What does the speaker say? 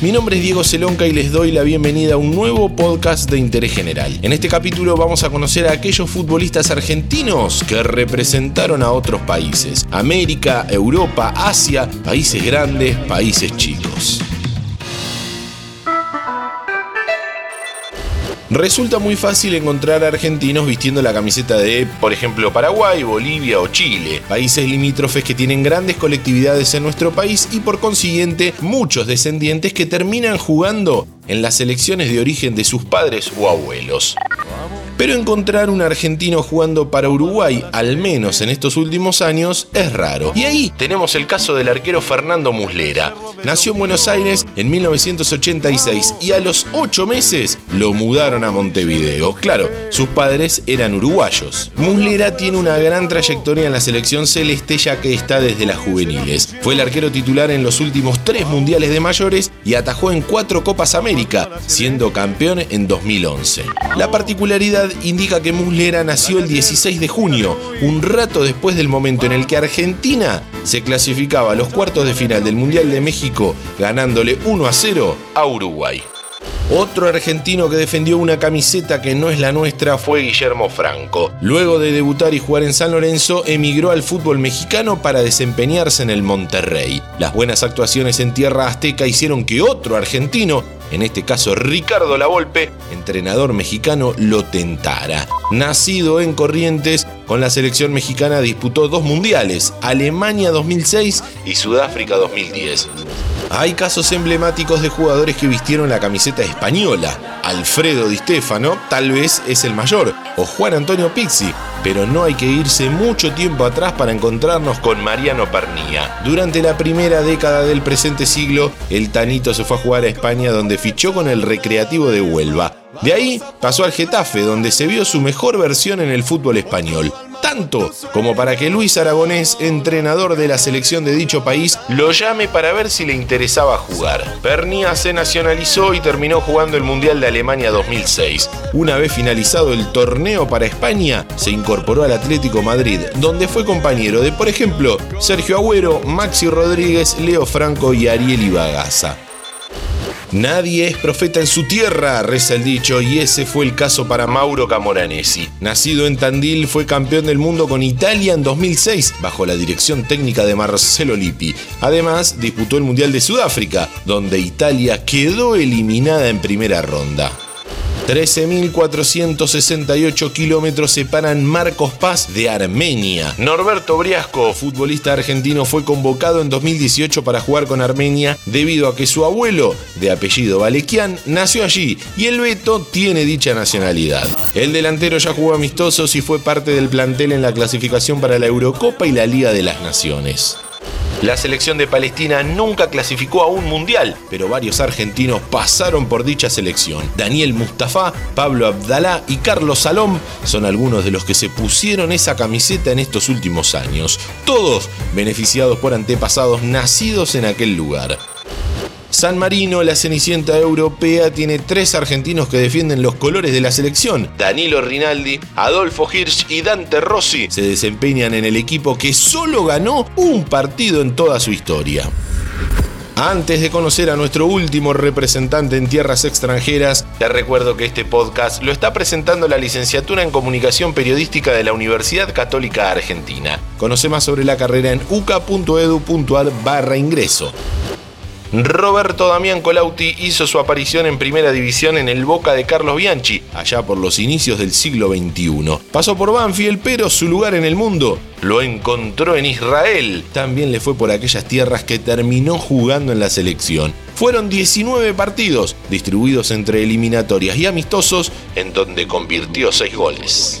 Mi nombre es Diego Celonca y les doy la bienvenida a un nuevo podcast de interés general. En este capítulo vamos a conocer a aquellos futbolistas argentinos que representaron a otros países. América, Europa, Asia, países grandes, países chicos. Resulta muy fácil encontrar argentinos vistiendo la camiseta de, por ejemplo, Paraguay, Bolivia o Chile, países limítrofes que tienen grandes colectividades en nuestro país y por consiguiente muchos descendientes que terminan jugando en las selecciones de origen de sus padres o abuelos. Pero encontrar un argentino jugando para Uruguay, al menos en estos últimos años, es raro. Y ahí tenemos el caso del arquero Fernando Muslera. Nació en Buenos Aires en 1986 y a los 8 meses lo mudaron a Montevideo. Claro, sus padres eran uruguayos. Muslera tiene una gran trayectoria en la selección celeste ya que está desde las juveniles. Fue el arquero titular en los últimos tres mundiales de mayores y atajó en cuatro Copas América, siendo campeón en 2011. La particularidad indica que Muslera nació el 16 de junio, un rato después del momento en el que Argentina se clasificaba a los cuartos de final del Mundial de México, ganándole 1 a 0 a Uruguay. Otro argentino que defendió una camiseta que no es la nuestra fue Guillermo Franco. Luego de debutar y jugar en San Lorenzo, emigró al fútbol mexicano para desempeñarse en el Monterrey. Las buenas actuaciones en tierra azteca hicieron que otro argentino en este caso Ricardo Lavolpe, entrenador mexicano, lo tentara. Nacido en Corrientes, con la selección mexicana disputó dos mundiales, Alemania 2006 y Sudáfrica 2010. Hay casos emblemáticos de jugadores que vistieron la camiseta española. Alfredo Di Stefano tal vez es el mayor, o Juan Antonio Pizzi, pero no hay que irse mucho tiempo atrás para encontrarnos con Mariano Pernía. Durante la primera década del presente siglo, el Tanito se fue a jugar a España donde fichó con el Recreativo de Huelva. De ahí pasó al Getafe, donde se vio su mejor versión en el fútbol español tanto como para que Luis Aragonés, entrenador de la selección de dicho país, lo llame para ver si le interesaba jugar. Pernia se nacionalizó y terminó jugando el Mundial de Alemania 2006. Una vez finalizado el torneo para España, se incorporó al Atlético Madrid, donde fue compañero de, por ejemplo, Sergio Agüero, Maxi Rodríguez, Leo Franco y Ariel Ibagaza. Nadie es profeta en su tierra, reza el dicho, y ese fue el caso para Mauro Camoranesi. Nacido en Tandil, fue campeón del mundo con Italia en 2006, bajo la dirección técnica de Marcelo Lippi. Además, disputó el Mundial de Sudáfrica, donde Italia quedó eliminada en primera ronda. 13.468 kilómetros separan Marcos Paz de Armenia. Norberto Briasco, futbolista argentino, fue convocado en 2018 para jugar con Armenia debido a que su abuelo, de apellido Balekian, nació allí y el Beto tiene dicha nacionalidad. El delantero ya jugó amistosos y fue parte del plantel en la clasificación para la Eurocopa y la Liga de las Naciones. La selección de Palestina nunca clasificó a un mundial, pero varios argentinos pasaron por dicha selección. Daniel Mustafa, Pablo Abdalá y Carlos Salom son algunos de los que se pusieron esa camiseta en estos últimos años, todos beneficiados por antepasados nacidos en aquel lugar. San Marino, la cenicienta europea, tiene tres argentinos que defienden los colores de la selección. Danilo Rinaldi, Adolfo Hirsch y Dante Rossi se desempeñan en el equipo que solo ganó un partido en toda su historia. Antes de conocer a nuestro último representante en tierras extranjeras, te recuerdo que este podcast lo está presentando la licenciatura en Comunicación Periodística de la Universidad Católica Argentina. Conoce más sobre la carrera en uca.edu.ar barra ingreso. Roberto Damián Colauti hizo su aparición en primera división en el Boca de Carlos Bianchi, allá por los inicios del siglo XXI. Pasó por Banfield, pero su lugar en el mundo lo encontró en Israel. También le fue por aquellas tierras que terminó jugando en la selección. Fueron 19 partidos, distribuidos entre eliminatorias y amistosos, en donde convirtió 6 goles.